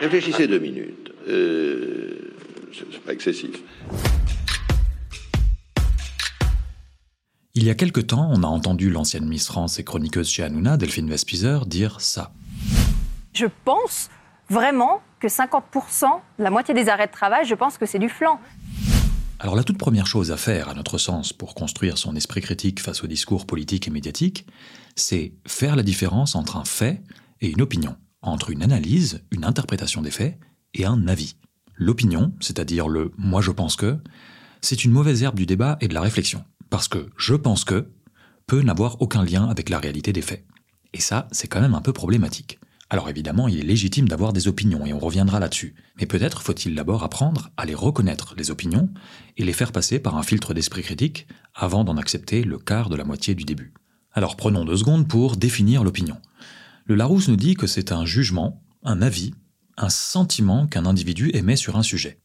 Réfléchissez deux minutes. Euh, c'est pas excessif. Il y a quelque temps, on a entendu l'ancienne Miss France et chroniqueuse chez Hanouna, Delphine Vespizer, dire ça. Je pense vraiment que 50%, la moitié des arrêts de travail, je pense que c'est du flanc. Alors la toute première chose à faire, à notre sens, pour construire son esprit critique face au discours politique et médiatique, c'est faire la différence entre un fait et une opinion, entre une analyse, une interprétation des faits et un avis. L'opinion, c'est-à-dire le moi je pense que, c'est une mauvaise herbe du débat et de la réflexion, parce que je pense que peut n'avoir aucun lien avec la réalité des faits. Et ça, c'est quand même un peu problématique. Alors évidemment, il est légitime d'avoir des opinions et on reviendra là-dessus. Mais peut-être faut-il d'abord apprendre à les reconnaître, les opinions, et les faire passer par un filtre d'esprit critique avant d'en accepter le quart de la moitié du début. Alors prenons deux secondes pour définir l'opinion. Le Larousse nous dit que c'est un jugement, un avis, un sentiment qu'un individu émet sur un sujet.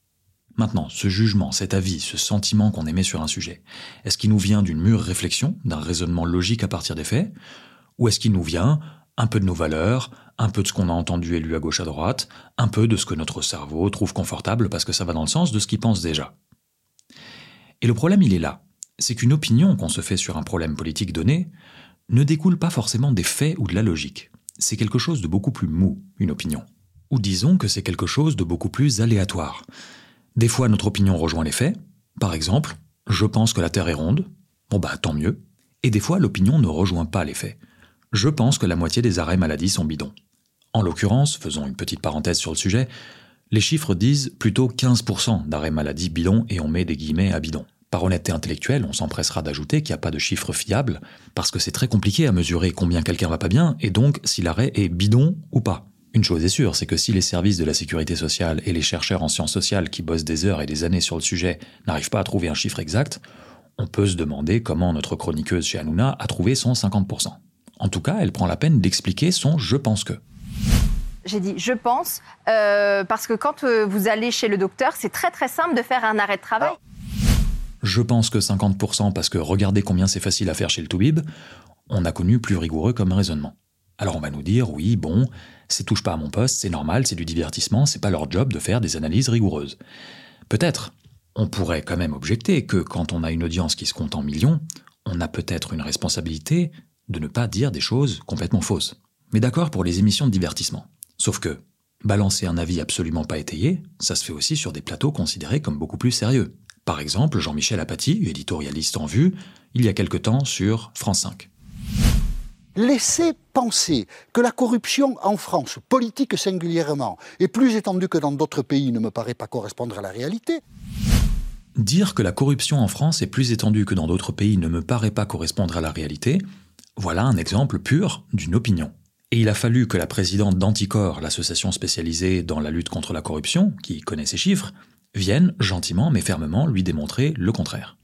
Maintenant, ce jugement, cet avis, ce sentiment qu'on émet sur un sujet, est-ce qu'il nous vient d'une mûre réflexion, d'un raisonnement logique à partir des faits, ou est-ce qu'il nous vient un peu de nos valeurs, un peu de ce qu'on a entendu et lu à gauche à droite, un peu de ce que notre cerveau trouve confortable parce que ça va dans le sens de ce qu'il pense déjà? Et le problème, il est là. C'est qu'une opinion qu'on se fait sur un problème politique donné ne découle pas forcément des faits ou de la logique c'est quelque chose de beaucoup plus mou, une opinion. Ou disons que c'est quelque chose de beaucoup plus aléatoire. Des fois, notre opinion rejoint les faits. Par exemple, je pense que la Terre est ronde. Bon bah tant mieux. Et des fois, l'opinion ne rejoint pas les faits. Je pense que la moitié des arrêts maladie sont bidons. En l'occurrence, faisons une petite parenthèse sur le sujet, les chiffres disent plutôt 15% d'arrêts maladie bidons et on met des guillemets à bidons. Par honnêteté intellectuelle, on s'empressera d'ajouter qu'il n'y a pas de chiffre fiable, parce que c'est très compliqué à mesurer combien quelqu'un va pas bien, et donc si l'arrêt est bidon ou pas. Une chose est sûre, c'est que si les services de la sécurité sociale et les chercheurs en sciences sociales qui bossent des heures et des années sur le sujet n'arrivent pas à trouver un chiffre exact, on peut se demander comment notre chroniqueuse chez Hanouna a trouvé son 50%. En tout cas, elle prend la peine d'expliquer son je pense que. J'ai dit je pense, euh, parce que quand euh, vous allez chez le docteur, c'est très très simple de faire un arrêt de travail. Je pense que 50% parce que regardez combien c'est facile à faire chez le Toubib, on a connu plus rigoureux comme raisonnement. Alors on va nous dire, oui, bon, c'est touche pas à mon poste, c'est normal, c'est du divertissement, c'est pas leur job de faire des analyses rigoureuses. Peut-être. On pourrait quand même objecter que quand on a une audience qui se compte en millions, on a peut-être une responsabilité de ne pas dire des choses complètement fausses. Mais d'accord pour les émissions de divertissement. Sauf que, balancer un avis absolument pas étayé, ça se fait aussi sur des plateaux considérés comme beaucoup plus sérieux. Par exemple, Jean-Michel Apathy, éditorialiste en vue, il y a quelque temps sur France 5. Laissez penser que la corruption en France, politique singulièrement, est plus étendue que dans d'autres pays ne me paraît pas correspondre à la réalité. Dire que la corruption en France est plus étendue que dans d'autres pays ne me paraît pas correspondre à la réalité, voilà un exemple pur d'une opinion. Et il a fallu que la présidente d'Anticor, l'association spécialisée dans la lutte contre la corruption, qui connaît ces chiffres, viennent gentiment mais fermement lui démontrer le contraire.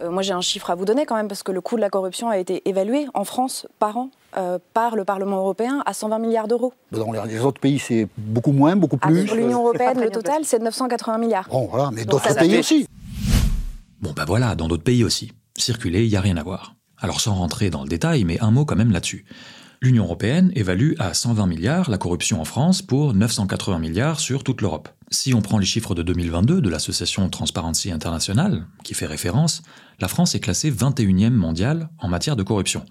Euh, moi j'ai un chiffre à vous donner quand même parce que le coût de la corruption a été évalué en France par an euh, par le Parlement européen à 120 milliards d'euros. Dans les autres pays c'est beaucoup moins, beaucoup plus. Pour l'Union européenne le total c'est 980 milliards. Bon voilà, mais d'autres pays aussi. Bon bah voilà, dans d'autres pays aussi. Circuler, il n'y a rien à voir. Alors sans rentrer dans le détail, mais un mot quand même là-dessus. L'Union européenne évalue à 120 milliards la corruption en France pour 980 milliards sur toute l'Europe. Si on prend les chiffres de 2022 de l'association Transparency International, qui fait référence, la France est classée 21e mondiale en matière de corruption,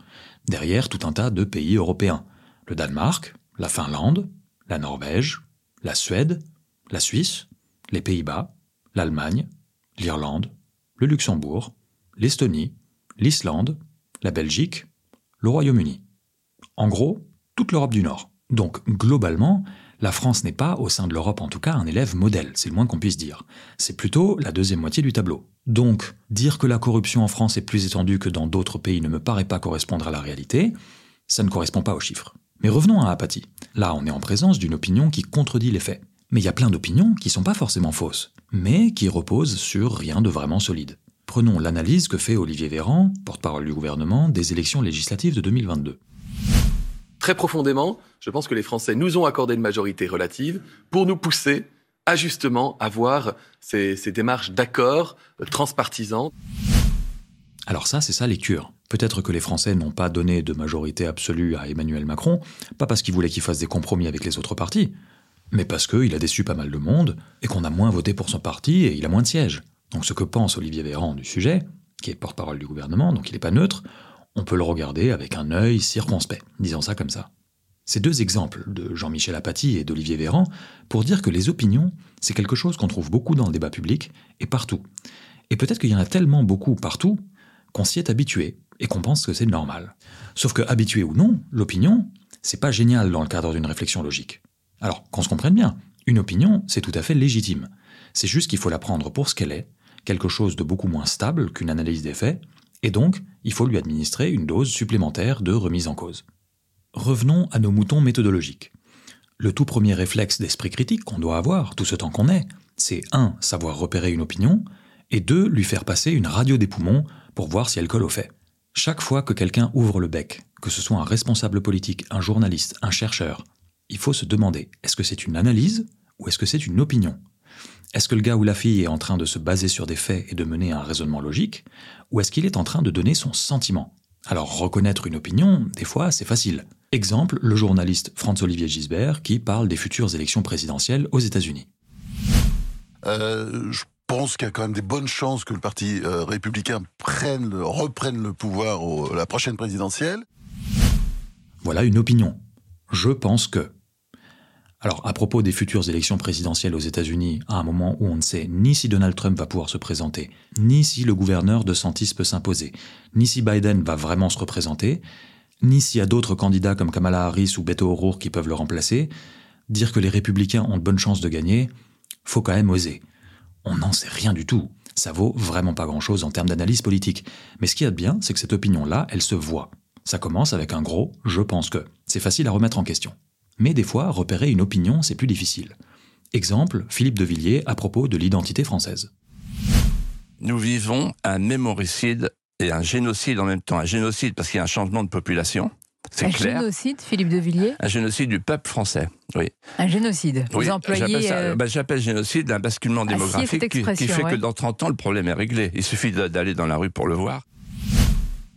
derrière tout un tas de pays européens. Le Danemark, la Finlande, la Norvège, la Suède, la Suisse, les Pays-Bas, l'Allemagne, l'Irlande, le Luxembourg, l'Estonie, l'Islande, la Belgique, le Royaume-Uni. En gros, toute l'Europe du Nord. Donc, globalement, la France n'est pas, au sein de l'Europe en tout cas, un élève modèle, c'est le moins qu'on puisse dire. C'est plutôt la deuxième moitié du tableau. Donc, dire que la corruption en France est plus étendue que dans d'autres pays ne me paraît pas correspondre à la réalité, ça ne correspond pas aux chiffres. Mais revenons à Apathie. Là, on est en présence d'une opinion qui contredit les faits. Mais il y a plein d'opinions qui sont pas forcément fausses, mais qui reposent sur rien de vraiment solide. Prenons l'analyse que fait Olivier Véran, porte-parole du gouvernement, des élections législatives de 2022 très profondément, je pense que les Français nous ont accordé une majorité relative pour nous pousser à justement avoir ces, démarches d'accord euh, transpartisans. Alors ça, c'est sa lecture. Peut-être que les Français n'ont pas donné de majorité absolue à Emmanuel Macron, pas parce qu'ils voulaient qu'il fasse des compromis avec les autres partis, mais parce qu'il a déçu pas mal de monde et qu'on a moins voté pour son parti et il a moins de sièges. Donc ce que pense Olivier Véran du sujet, qui est porte-parole du gouvernement, donc il n'est pas neutre, on peut le regarder avec un œil circonspect, disons ça comme ça. Ces deux exemples de Jean-Michel Apathy et d'Olivier Véran pour dire que les opinions, c'est quelque chose qu'on trouve beaucoup dans le débat public et partout. Et peut-être qu'il y en a tellement beaucoup partout qu'on s'y est habitué et qu'on pense que c'est normal. Sauf que habitué ou non, l'opinion, c'est pas génial dans le cadre d'une réflexion logique. Alors, qu'on se comprenne bien, une opinion, c'est tout à fait légitime. C'est juste qu'il faut la prendre pour ce qu'elle est, quelque chose de beaucoup moins stable qu'une analyse des faits, et donc il faut lui administrer une dose supplémentaire de remise en cause. Revenons à nos moutons méthodologiques. Le tout premier réflexe d'esprit critique qu'on doit avoir, tout ce temps qu'on est, c'est 1. savoir repérer une opinion, et 2. lui faire passer une radio des poumons pour voir si elle colle au fait. Chaque fois que quelqu'un ouvre le bec, que ce soit un responsable politique, un journaliste, un chercheur, il faut se demander est-ce que c'est une analyse ou est-ce que c'est une opinion? Est-ce que le gars ou la fille est en train de se baser sur des faits et de mener un raisonnement logique ou est-ce qu'il est en train de donner son sentiment? Alors reconnaître une opinion, des fois, c'est facile. Exemple, le journaliste Franz-Olivier Gisbert qui parle des futures élections présidentielles aux États-Unis. Euh, je pense qu'il y a quand même des bonnes chances que le Parti euh, républicain prenne, reprenne le pouvoir à la prochaine présidentielle. Voilà une opinion. Je pense que. Alors, à propos des futures élections présidentielles aux États-Unis, à un moment où on ne sait ni si Donald Trump va pouvoir se présenter, ni si le gouverneur de Santis peut s'imposer, ni si Biden va vraiment se représenter, ni s'il y a d'autres candidats comme Kamala Harris ou Beto O'Rourke qui peuvent le remplacer, dire que les républicains ont de bonnes chances de gagner, faut quand même oser. On n'en sait rien du tout. Ça vaut vraiment pas grand-chose en termes d'analyse politique. Mais ce qui est bien, c'est que cette opinion-là, elle se voit. Ça commence avec un gros je pense que. C'est facile à remettre en question. Mais des fois, repérer une opinion, c'est plus difficile. Exemple, Philippe de Villiers à propos de l'identité française. Nous vivons un mémoricide et un génocide en même temps. Un génocide parce qu'il y a un changement de population. C'est Un clair. génocide, Philippe de Villiers? Un génocide du peuple français. Oui. Un génocide. Oui, Vous employez. j'appelle ça- euh, j'appelle génocide un basculement assieds démographique qui, fait ouais. que dans 30 ans, le problème est réglé. Il suffit d'aller dans la rue pour le voir.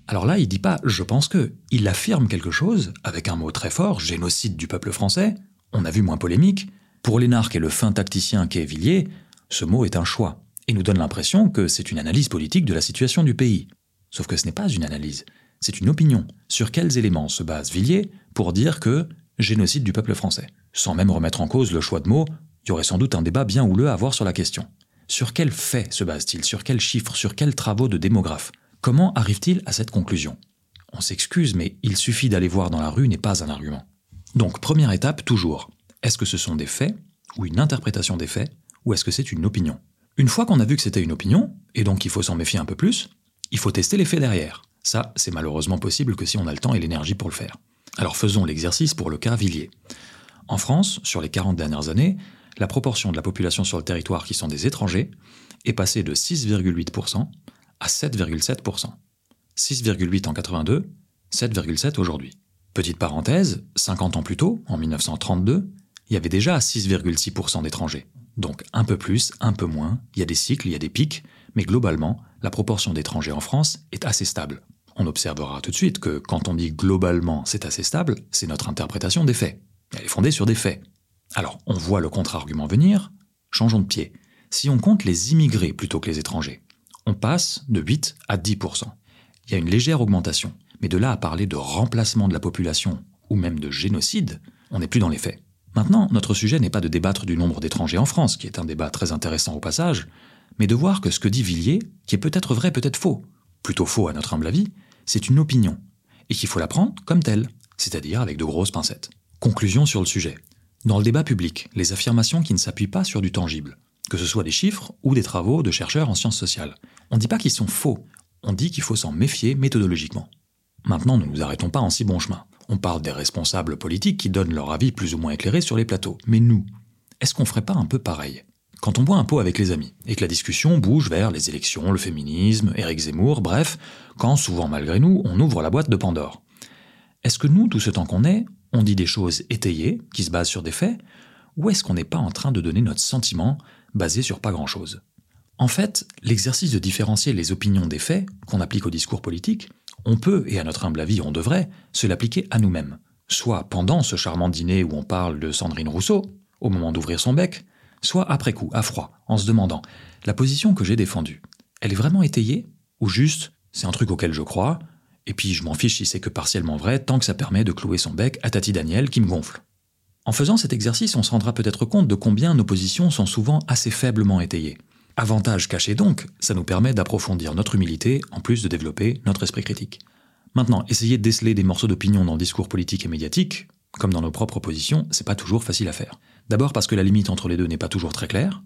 Alors là, il dit pas je pense que, il affirme quelque chose avec un mot très fort, génocide du peuple français. On a vu moins polémique. Pour l'énarque et le fin tacticien qu'est Villiers, ce mot est un choix et nous donne l'impression que c'est une analyse politique de la situation du pays. Sauf que ce n'est pas une analyse, c'est une opinion. Sur quels éléments se base Villiers pour dire que génocide du peuple français? Sans même remettre en cause le choix de mots, il y aurait sans doute un débat bien houleux à avoir sur la question. Sur quels faits se base-t-il? Sur quels chiffres? Sur quels travaux de démographes Comment arrive-t-il à cette conclusion? On s'excuse, mais il suffit d'aller voir dans la rue n'est pas un argument. Donc, première étape, toujours. Est-ce que ce sont des faits, ou une interprétation des faits, ou est-ce que c'est une opinion? Une fois qu'on a vu que c'était une opinion, et donc il faut s'en méfier un peu plus, il faut tester les faits derrière. Ça, c'est malheureusement possible que si on a le temps et l'énergie pour le faire. Alors faisons l'exercice pour le cas Villiers. En France, sur les 40 dernières années, la proportion de la population sur le territoire qui sont des étrangers est passée de 6,8% à 7,7%. 6,8 en 82, 7,7 aujourd'hui. Petite parenthèse, 50 ans plus tôt, en 1932, il y avait déjà 6,6% d'étrangers. Donc un peu plus, un peu moins, il y a des cycles, il y a des pics, mais globalement, la proportion d'étrangers en France est assez stable. On observera tout de suite que quand on dit globalement c'est assez stable, c'est notre interprétation des faits. Elle est fondée sur des faits. Alors, on voit le contre-argument venir, changeons de pied. Si on compte les immigrés plutôt que les étrangers, on passe de 8 à 10%. Il y a une légère augmentation, mais de là à parler de remplacement de la population ou même de génocide, on n'est plus dans les faits. Maintenant, notre sujet n'est pas de débattre du nombre d'étrangers en France, qui est un débat très intéressant au passage, mais de voir que ce que dit Villiers, qui est peut-être vrai, peut-être faux, plutôt faux à notre humble avis, c'est une opinion, et qu'il faut la prendre comme telle, c'est-à-dire avec de grosses pincettes. Conclusion sur le sujet. Dans le débat public, les affirmations qui ne s'appuient pas sur du tangible, que ce soit des chiffres ou des travaux de chercheurs en sciences sociales, on ne dit pas qu'ils sont faux, on dit qu'il faut s'en méfier méthodologiquement. Maintenant, ne nous arrêtons pas en si bon chemin. On parle des responsables politiques qui donnent leur avis plus ou moins éclairé sur les plateaux. Mais nous, est-ce qu'on ferait pas un peu pareil? Quand on boit un pot avec les amis, et que la discussion bouge vers les élections, le féminisme, Éric Zemmour, bref, quand souvent malgré nous, on ouvre la boîte de Pandore. Est-ce que nous, tout ce temps qu'on est, on dit des choses étayées, qui se basent sur des faits, ou est-ce qu'on n'est pas en train de donner notre sentiment basé sur pas grand-chose En fait, l'exercice de différencier les opinions des faits, qu'on applique au discours politique, on peut, et à notre humble avis on devrait, se l'appliquer à nous-mêmes. Soit pendant ce charmant dîner où on parle de Sandrine Rousseau, au moment d'ouvrir son bec, soit après coup, à froid, en se demandant la position que j'ai défendue, elle est vraiment étayée Ou juste, c'est un truc auquel je crois, et puis je m'en fiche si c'est que partiellement vrai, tant que ça permet de clouer son bec à Tati Daniel qui me gonfle. En faisant cet exercice, on se rendra peut-être compte de combien nos positions sont souvent assez faiblement étayées. Avantage caché donc, ça nous permet d'approfondir notre humilité en plus de développer notre esprit critique. Maintenant, essayer de déceler des morceaux d'opinion dans le discours politique et médiatique, comme dans nos propres positions, c'est pas toujours facile à faire. D'abord parce que la limite entre les deux n'est pas toujours très claire,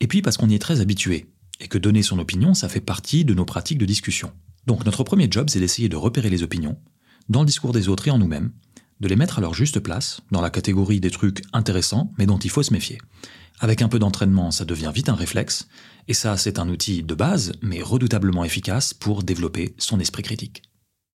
et puis parce qu'on y est très habitué, et que donner son opinion, ça fait partie de nos pratiques de discussion. Donc notre premier job, c'est d'essayer de repérer les opinions, dans le discours des autres et en nous-mêmes, de les mettre à leur juste place, dans la catégorie des trucs intéressants, mais dont il faut se méfier. Avec un peu d'entraînement, ça devient vite un réflexe, et ça, c'est un outil de base, mais redoutablement efficace pour développer son esprit critique.